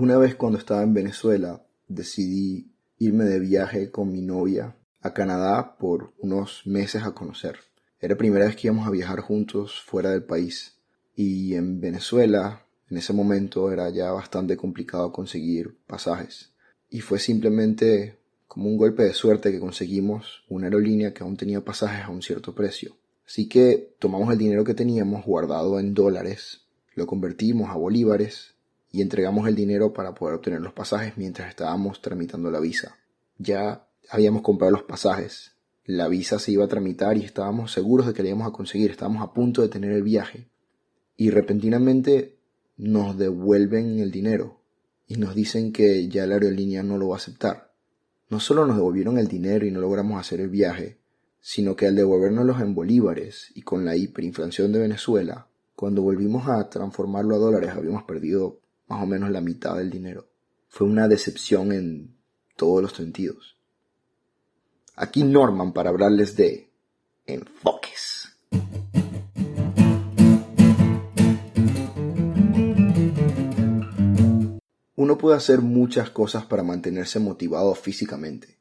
Una vez cuando estaba en Venezuela, decidí irme de viaje con mi novia a Canadá por unos meses a conocer. Era la primera vez que íbamos a viajar juntos fuera del país. Y en Venezuela, en ese momento, era ya bastante complicado conseguir pasajes. Y fue simplemente como un golpe de suerte que conseguimos una aerolínea que aún tenía pasajes a un cierto precio. Así que tomamos el dinero que teníamos guardado en dólares, lo convertimos a bolívares y entregamos el dinero para poder obtener los pasajes mientras estábamos tramitando la visa. Ya habíamos comprado los pasajes, la visa se iba a tramitar y estábamos seguros de que la íbamos a conseguir, estábamos a punto de tener el viaje. Y repentinamente nos devuelven el dinero y nos dicen que ya la aerolínea no lo va a aceptar. No solo nos devolvieron el dinero y no logramos hacer el viaje, sino que al devolvernos en bolívares y con la hiperinflación de Venezuela, cuando volvimos a transformarlo a dólares habíamos perdido más o menos la mitad del dinero. Fue una decepción en todos los sentidos. Aquí Norman para hablarles de enfoques. Uno puede hacer muchas cosas para mantenerse motivado físicamente.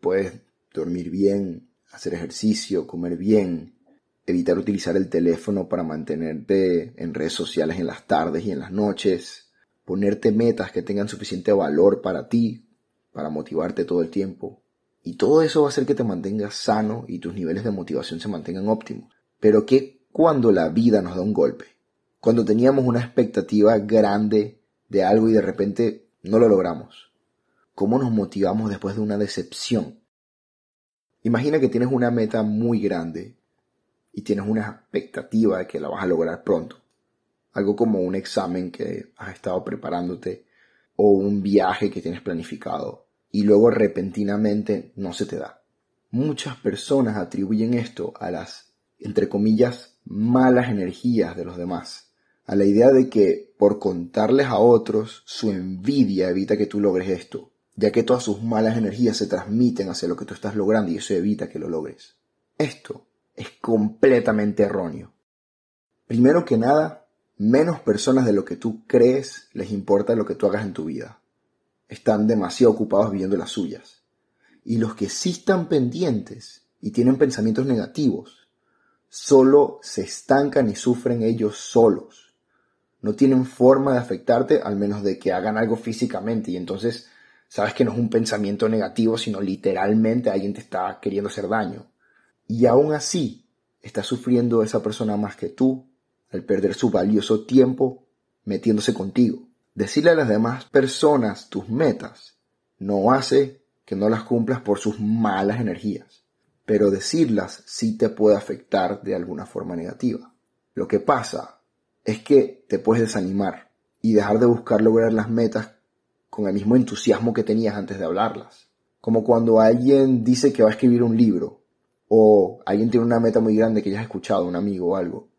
Puedes dormir bien, hacer ejercicio, comer bien, evitar utilizar el teléfono para mantenerte en redes sociales en las tardes y en las noches, ponerte metas que tengan suficiente valor para ti, para motivarte todo el tiempo. Y todo eso va a hacer que te mantengas sano y tus niveles de motivación se mantengan óptimos. Pero ¿qué cuando la vida nos da un golpe? Cuando teníamos una expectativa grande de algo y de repente no lo logramos. ¿Cómo nos motivamos después de una decepción? Imagina que tienes una meta muy grande y tienes una expectativa de que la vas a lograr pronto algo como un examen que has estado preparándote o un viaje que tienes planificado y luego repentinamente no se te da. Muchas personas atribuyen esto a las, entre comillas, malas energías de los demás, a la idea de que por contarles a otros su envidia evita que tú logres esto, ya que todas sus malas energías se transmiten hacia lo que tú estás logrando y eso evita que lo logres. Esto es completamente erróneo. Primero que nada, menos personas de lo que tú crees les importa lo que tú hagas en tu vida. Están demasiado ocupados viviendo las suyas. Y los que sí están pendientes y tienen pensamientos negativos, solo se estancan y sufren ellos solos. No tienen forma de afectarte al menos de que hagan algo físicamente y entonces sabes que no es un pensamiento negativo, sino literalmente alguien te está queriendo hacer daño. Y aún así, está sufriendo esa persona más que tú al perder su valioso tiempo metiéndose contigo. Decirle a las demás personas tus metas no hace que no las cumplas por sus malas energías, pero decirlas sí te puede afectar de alguna forma negativa. Lo que pasa es que te puedes desanimar y dejar de buscar lograr las metas con el mismo entusiasmo que tenías antes de hablarlas. Como cuando alguien dice que va a escribir un libro o alguien tiene una meta muy grande que ya has escuchado, un amigo o algo,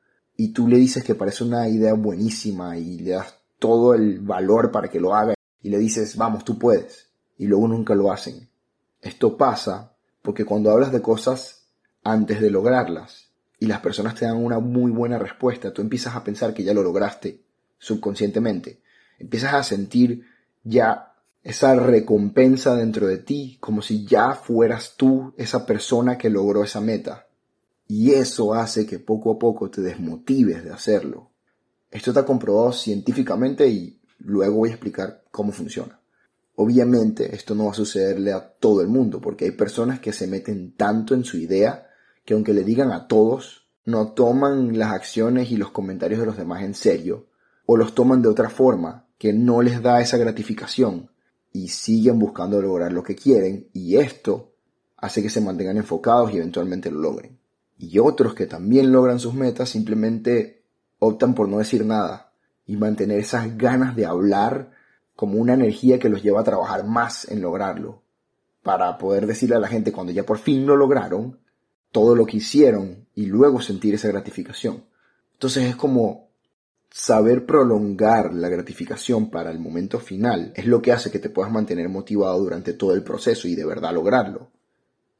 y tú le dices que parece una idea buenísima y le das todo el valor para que lo haga y le dices, vamos, tú puedes, y luego nunca lo hacen. Esto pasa porque cuando hablas de cosas antes de lograrlas y las personas te dan una muy buena respuesta, tú empiezas a pensar que ya lo lograste subconscientemente. Empiezas a sentir ya esa recompensa dentro de ti, como si ya fueras tú esa persona que logró esa meta. Y eso hace que poco a poco te desmotives de hacerlo. Esto está comprobado científicamente y luego voy a explicar cómo funciona. Obviamente esto no va a sucederle a todo el mundo porque hay personas que se meten tanto en su idea que aunque le digan a todos, no toman las acciones y los comentarios de los demás en serio o los toman de otra forma que no les da esa gratificación y siguen buscando lograr lo que quieren y esto hace que se mantengan enfocados y eventualmente lo logren y otros que también logran sus metas simplemente optan por no decir nada y mantener esas ganas de hablar como una energía que los lleva a trabajar más en lograrlo, para poder decirle a la gente cuando ya por fin lo lograron, todo lo que hicieron y luego sentir esa gratificación. Entonces es como saber prolongar la gratificación para el momento final es lo que hace que te puedas mantener motivado durante todo el proceso y de verdad lograrlo.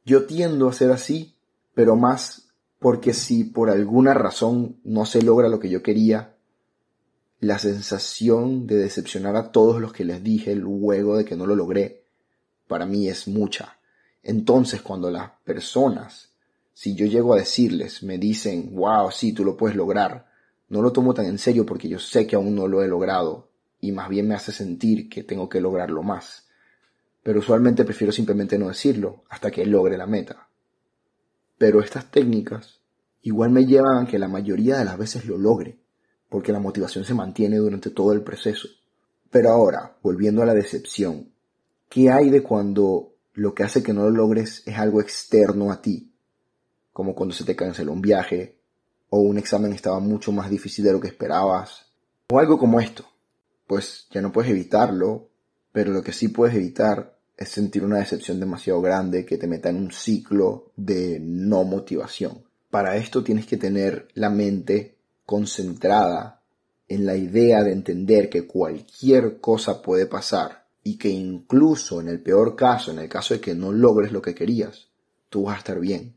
Yo tiendo a ser así, pero más porque si por alguna razón no se logra lo que yo quería, la sensación de decepcionar a todos los que les dije luego de que no lo logré, para mí es mucha. Entonces cuando las personas, si yo llego a decirles, me dicen, wow, sí, tú lo puedes lograr, no lo tomo tan en serio porque yo sé que aún no lo he logrado y más bien me hace sentir que tengo que lograrlo más. Pero usualmente prefiero simplemente no decirlo hasta que logre la meta. Pero estas técnicas igual me llevan a que la mayoría de las veces lo logre porque la motivación se mantiene durante todo el proceso. Pero ahora, volviendo a la decepción, ¿qué hay de cuando lo que hace que no lo logres es algo externo a ti? Como cuando se te canceló un viaje, o un examen estaba mucho más difícil de lo que esperabas, o algo como esto. Pues ya no puedes evitarlo, pero lo que sí puedes evitar es sentir una decepción demasiado grande que te meta en un ciclo de no motivación. Para esto tienes que tener la mente concentrada en la idea de entender que cualquier cosa puede pasar y que incluso en el peor caso, en el caso de que no logres lo que querías, tú vas a estar bien.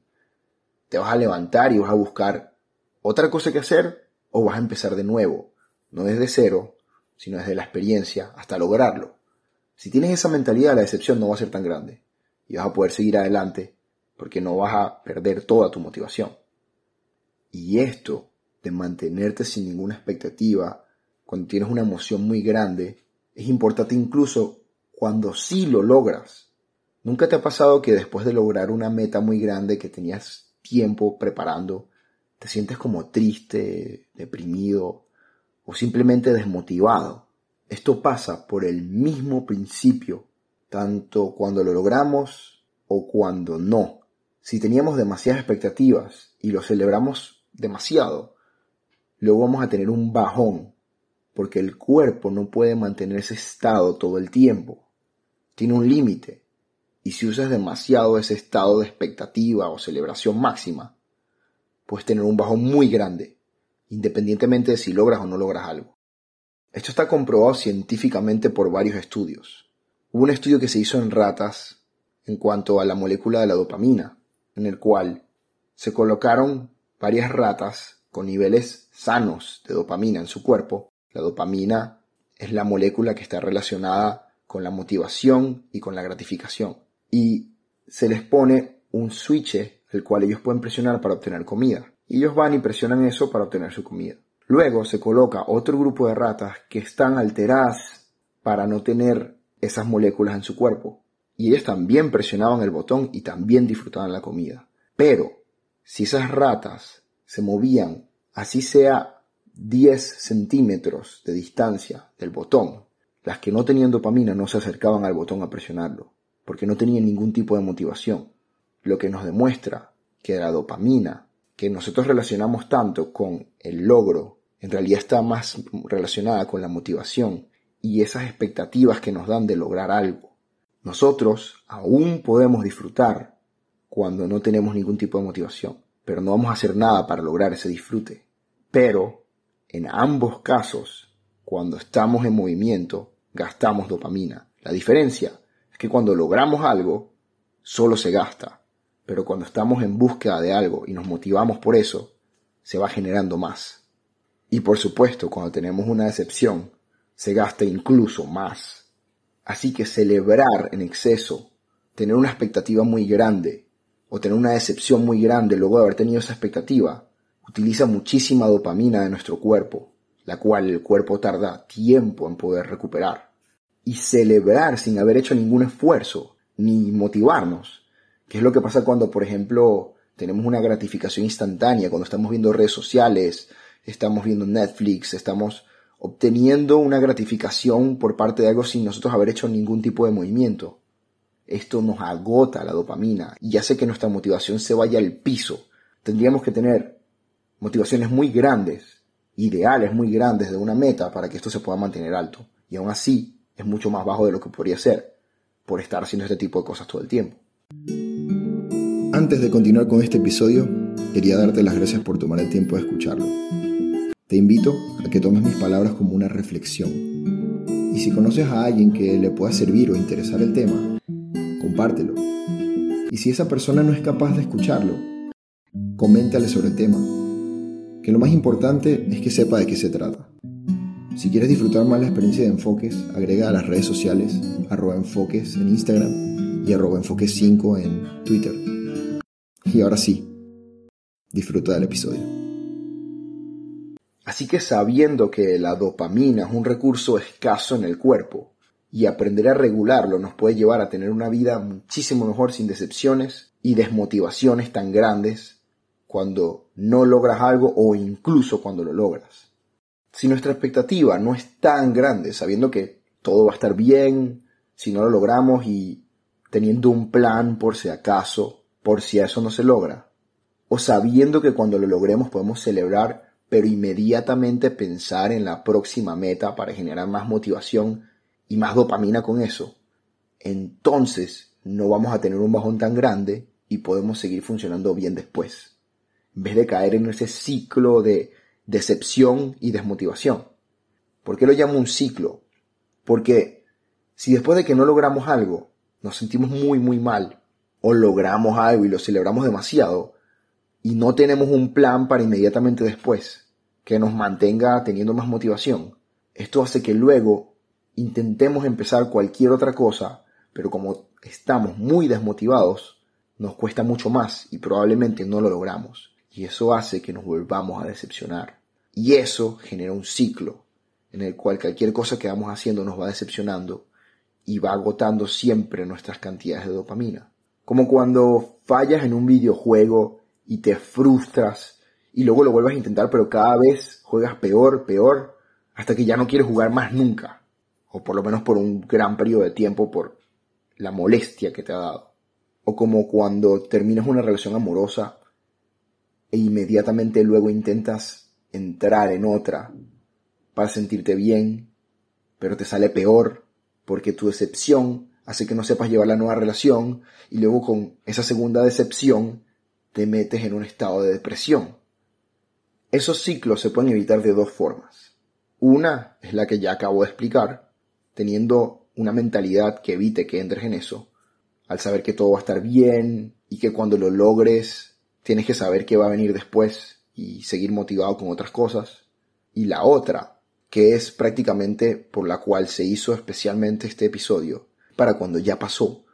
Te vas a levantar y vas a buscar otra cosa que hacer o vas a empezar de nuevo, no desde cero, sino desde la experiencia hasta lograrlo. Si tienes esa mentalidad, la decepción no va a ser tan grande y vas a poder seguir adelante porque no vas a perder toda tu motivación. Y esto de mantenerte sin ninguna expectativa, cuando tienes una emoción muy grande, es importante incluso cuando sí lo logras. ¿Nunca te ha pasado que después de lograr una meta muy grande que tenías tiempo preparando, te sientes como triste, deprimido o simplemente desmotivado? Esto pasa por el mismo principio, tanto cuando lo logramos o cuando no. Si teníamos demasiadas expectativas y lo celebramos demasiado, luego vamos a tener un bajón, porque el cuerpo no puede mantener ese estado todo el tiempo. Tiene un límite. Y si usas demasiado ese estado de expectativa o celebración máxima, puedes tener un bajón muy grande, independientemente de si logras o no logras algo. Esto está comprobado científicamente por varios estudios. Hubo un estudio que se hizo en ratas en cuanto a la molécula de la dopamina, en el cual se colocaron varias ratas con niveles sanos de dopamina en su cuerpo. La dopamina es la molécula que está relacionada con la motivación y con la gratificación. Y se les pone un switch el cual ellos pueden presionar para obtener comida. Y ellos van y presionan eso para obtener su comida. Luego se coloca otro grupo de ratas que están alteradas para no tener esas moléculas en su cuerpo. Y ellas también presionaban el botón y también disfrutaban la comida. Pero si esas ratas se movían, así sea 10 centímetros de distancia del botón. Las que no tenían dopamina no se acercaban al botón a presionarlo, porque no tenían ningún tipo de motivación, lo que nos demuestra que la dopamina, que nosotros relacionamos tanto con el logro, en realidad está más relacionada con la motivación y esas expectativas que nos dan de lograr algo. Nosotros aún podemos disfrutar cuando no tenemos ningún tipo de motivación pero no vamos a hacer nada para lograr ese disfrute. Pero en ambos casos, cuando estamos en movimiento, gastamos dopamina. La diferencia es que cuando logramos algo, solo se gasta, pero cuando estamos en búsqueda de algo y nos motivamos por eso, se va generando más. Y por supuesto, cuando tenemos una decepción, se gasta incluso más. Así que celebrar en exceso, tener una expectativa muy grande o tener una decepción muy grande luego de haber tenido esa expectativa, utiliza muchísima dopamina de nuestro cuerpo, la cual el cuerpo tarda tiempo en poder recuperar. Y celebrar sin haber hecho ningún esfuerzo, ni motivarnos, que es lo que pasa cuando, por ejemplo, tenemos una gratificación instantánea, cuando estamos viendo redes sociales, estamos viendo Netflix, estamos obteniendo una gratificación por parte de algo sin nosotros haber hecho ningún tipo de movimiento. Esto nos agota la dopamina y hace que nuestra motivación se vaya al piso. Tendríamos que tener motivaciones muy grandes, ideales muy grandes de una meta para que esto se pueda mantener alto. Y aún así es mucho más bajo de lo que podría ser por estar haciendo este tipo de cosas todo el tiempo. Antes de continuar con este episodio, quería darte las gracias por tomar el tiempo de escucharlo. Te invito a que tomes mis palabras como una reflexión. Y si conoces a alguien que le pueda servir o interesar el tema, compártelo. Y si esa persona no es capaz de escucharlo, coméntale sobre el tema. Que lo más importante es que sepa de qué se trata. Si quieres disfrutar más la experiencia de enfoques, agrega a las redes sociales arroba enfoques en Instagram y arroba enfoques 5 en Twitter. Y ahora sí, disfruta del episodio. Así que sabiendo que la dopamina es un recurso escaso en el cuerpo y aprender a regularlo nos puede llevar a tener una vida muchísimo mejor sin decepciones y desmotivaciones tan grandes cuando no logras algo o incluso cuando lo logras si nuestra expectativa no es tan grande, sabiendo que todo va a estar bien, si no lo logramos y teniendo un plan por si acaso, por si eso no se logra, o sabiendo que cuando lo logremos podemos celebrar, pero inmediatamente pensar en la próxima meta para generar más motivación y más dopamina con eso, entonces no vamos a tener un bajón tan grande y podemos seguir funcionando bien después. En vez de caer en ese ciclo de decepción y desmotivación. ¿Por qué lo llamo un ciclo? Porque si después de que no logramos algo nos sentimos muy muy mal o logramos algo y lo celebramos demasiado y no tenemos un plan para inmediatamente después que nos mantenga teniendo más motivación, esto hace que luego intentemos empezar cualquier otra cosa, pero como estamos muy desmotivados, nos cuesta mucho más y probablemente no lo logramos. Y eso hace que nos volvamos a decepcionar. Y eso genera un ciclo en el cual cualquier cosa que vamos haciendo nos va decepcionando y va agotando siempre nuestras cantidades de dopamina. Como cuando fallas en un videojuego y te frustras y luego lo vuelves a intentar, pero cada vez juegas peor, peor, hasta que ya no quieres jugar más nunca. O por lo menos por un gran periodo de tiempo por la molestia que te ha dado. O como cuando terminas una relación amorosa e inmediatamente luego intentas entrar en otra para sentirte bien, pero te sale peor porque tu decepción hace que no sepas llevar la nueva relación y luego con esa segunda decepción te metes en un estado de depresión. Esos ciclos se pueden evitar de dos formas. Una es la que ya acabo de explicar, teniendo una mentalidad que evite que entres en eso, al saber que todo va a estar bien y que cuando lo logres tienes que saber qué va a venir después y seguir motivado con otras cosas. Y la otra, que es prácticamente por la cual se hizo especialmente este episodio, para cuando ya pasó,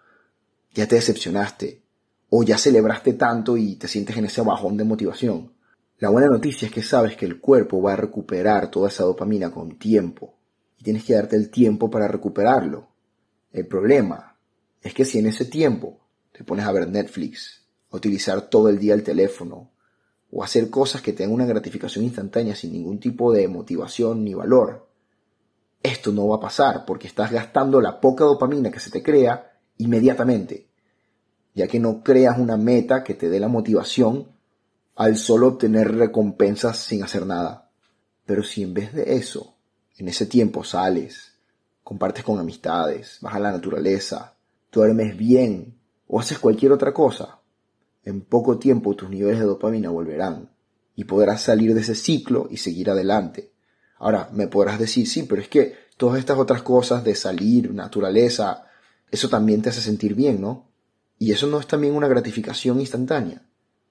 ya te decepcionaste o ya celebraste tanto y te sientes en ese bajón de motivación. La buena noticia es que sabes que el cuerpo va a recuperar toda esa dopamina con tiempo y tienes que darte el tiempo para recuperarlo. El problema es que si en ese tiempo te pones a ver Netflix, utilizar todo el día el teléfono o hacer cosas que tengan una gratificación instantánea sin ningún tipo de motivación ni valor. Esto no va a pasar porque estás gastando la poca dopamina que se te crea inmediatamente, ya que no creas una meta que te dé la motivación al solo obtener recompensas sin hacer nada. Pero si en vez de eso, en ese tiempo sales, compartes con amistades, vas a la naturaleza, duermes bien o haces cualquier otra cosa, en poco tiempo tus niveles de dopamina volverán y podrás salir de ese ciclo y seguir adelante. Ahora, me podrás decir, sí, pero es que todas estas otras cosas de salir, naturaleza, eso también te hace sentir bien, ¿no? Y eso no es también una gratificación instantánea.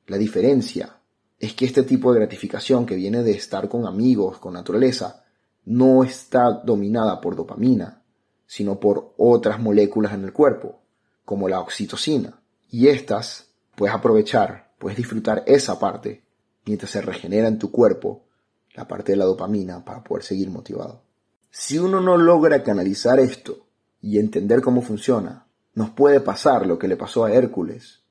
La diferencia es que este tipo de gratificación que viene de estar con amigos, con naturaleza, no está dominada por dopamina, sino por otras moléculas en el cuerpo, como la oxitocina. Y estas puedes aprovechar, puedes disfrutar esa parte mientras se regenera en tu cuerpo la parte de la dopamina para poder seguir motivado. Si uno no logra canalizar esto y entender cómo funciona, nos puede pasar lo que le pasó a Hércules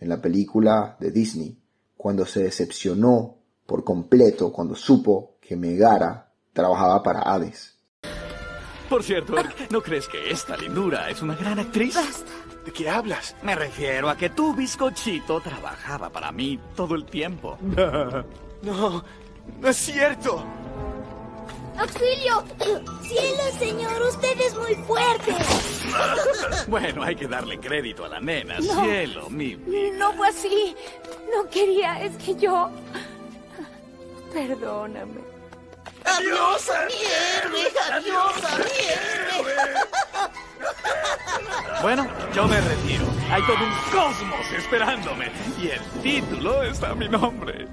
en la película de Disney, cuando se decepcionó por completo cuando supo que Megara trabajaba para Hades. Por cierto, ¿no crees que esta lindura es una gran actriz? ¿De qué hablas? Me refiero a que tu bizcochito trabajaba para mí todo el tiempo. No, no es cierto. ¡Auxilio! ¡Cielo, señor! ¡Usted es muy fuerte! Bueno, hay que darle crédito a la nena. No. Cielo, mi vida. No fue así. No quería, es que yo... Perdóname. ¡Adiós a mi héroe! ¡Adiós a mi héroe! Bueno, yo me retiro. Hay todo un cosmos esperándome. Y el título está a mi nombre.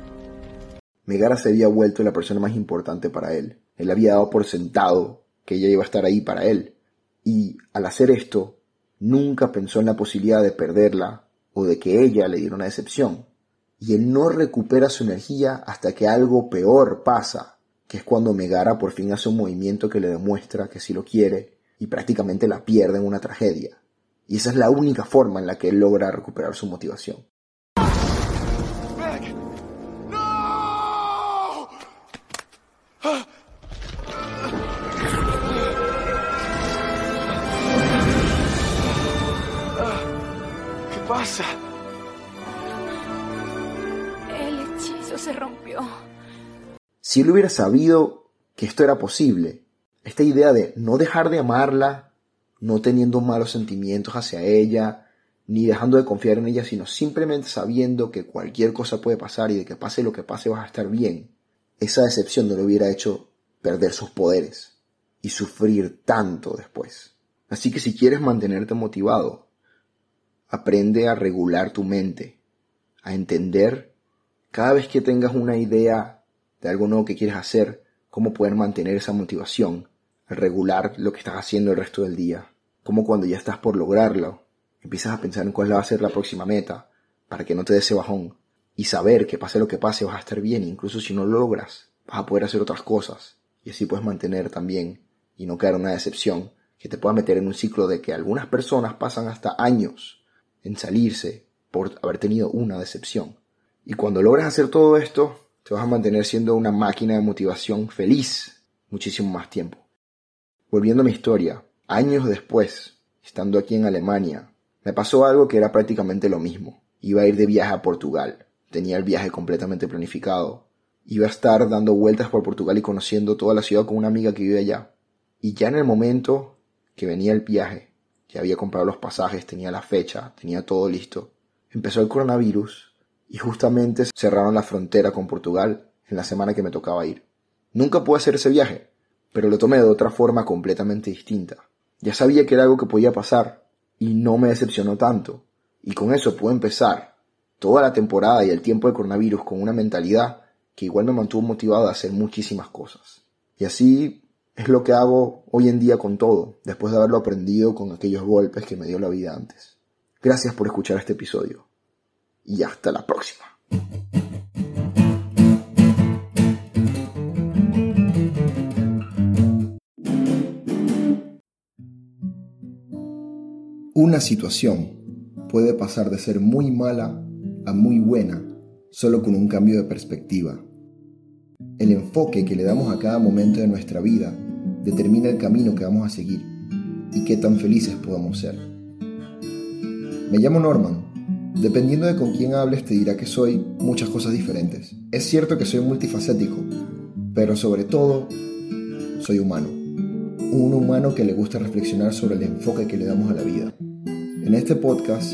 Megara se había vuelto la persona más importante para él, Él había dado por sentado que ella iba a estar ahí para él. Y al hacer esto, nunca pensó en la posibilidad de perderla o de que ella le diera una decepción. Y él no recupera su energía hasta que algo peor pasa, que es cuando Megara por fin hace un movimiento que le demuestra que sí lo quiere y prácticamente la pierde en una tragedia. Y esa es la única forma en la que él logra recuperar su motivación. Pasa? El hechizo se rompió. Si él hubiera sabido que esto era posible, esta idea de no dejar de amarla, no teniendo malos sentimientos hacia ella, ni dejando de confiar en ella, sino simplemente sabiendo que cualquier cosa puede pasar y de que pase lo que pase vas a estar bien, esa decepción no le hubiera hecho perder sus poderes y sufrir tanto después. Así que si quieres mantenerte motivado, Aprende a regular tu mente, a entender cada vez que tengas una idea de algo nuevo que quieres hacer, cómo poder mantener esa motivación, regular lo que estás haciendo el resto del día, como cuando ya estás por lograrlo, empiezas a pensar en cuál va a ser la próxima meta, para que no te dé ese bajón, y saber que pase lo que pase vas a estar bien, incluso si no lo logras, vas a poder hacer otras cosas, y así puedes mantener también, y no en una decepción, que te pueda meter en un ciclo de que algunas personas pasan hasta años en salirse por haber tenido una decepción. Y cuando logras hacer todo esto, te vas a mantener siendo una máquina de motivación feliz muchísimo más tiempo. Volviendo a mi historia, años después, estando aquí en Alemania, me pasó algo que era prácticamente lo mismo. Iba a ir de viaje a Portugal. Tenía el viaje completamente planificado. Iba a estar dando vueltas por Portugal y conociendo toda la ciudad con una amiga que vive allá. Y ya en el momento que venía el viaje, ya había comprado los pasajes, tenía la fecha, tenía todo listo. Empezó el coronavirus y justamente cerraron la frontera con Portugal en la semana que me tocaba ir. Nunca pude hacer ese viaje, pero lo tomé de otra forma completamente distinta. Ya sabía que era algo que podía pasar y no me decepcionó tanto. Y con eso pude empezar toda la temporada y el tiempo de coronavirus con una mentalidad que igual me mantuvo motivado a hacer muchísimas cosas. Y así es lo que hago hoy en día con todo, después de haberlo aprendido con aquellos golpes que me dio la vida antes. Gracias por escuchar este episodio. Y hasta la próxima. Una situación puede pasar de ser muy mala a muy buena solo con un cambio de perspectiva. El enfoque que le damos a cada momento de nuestra vida determina el camino que vamos a seguir y qué tan felices podamos ser. Me llamo Norman. Dependiendo de con quién hables te dirá que soy muchas cosas diferentes. Es cierto que soy multifacético, pero sobre todo soy humano. Un humano que le gusta reflexionar sobre el enfoque que le damos a la vida. En este podcast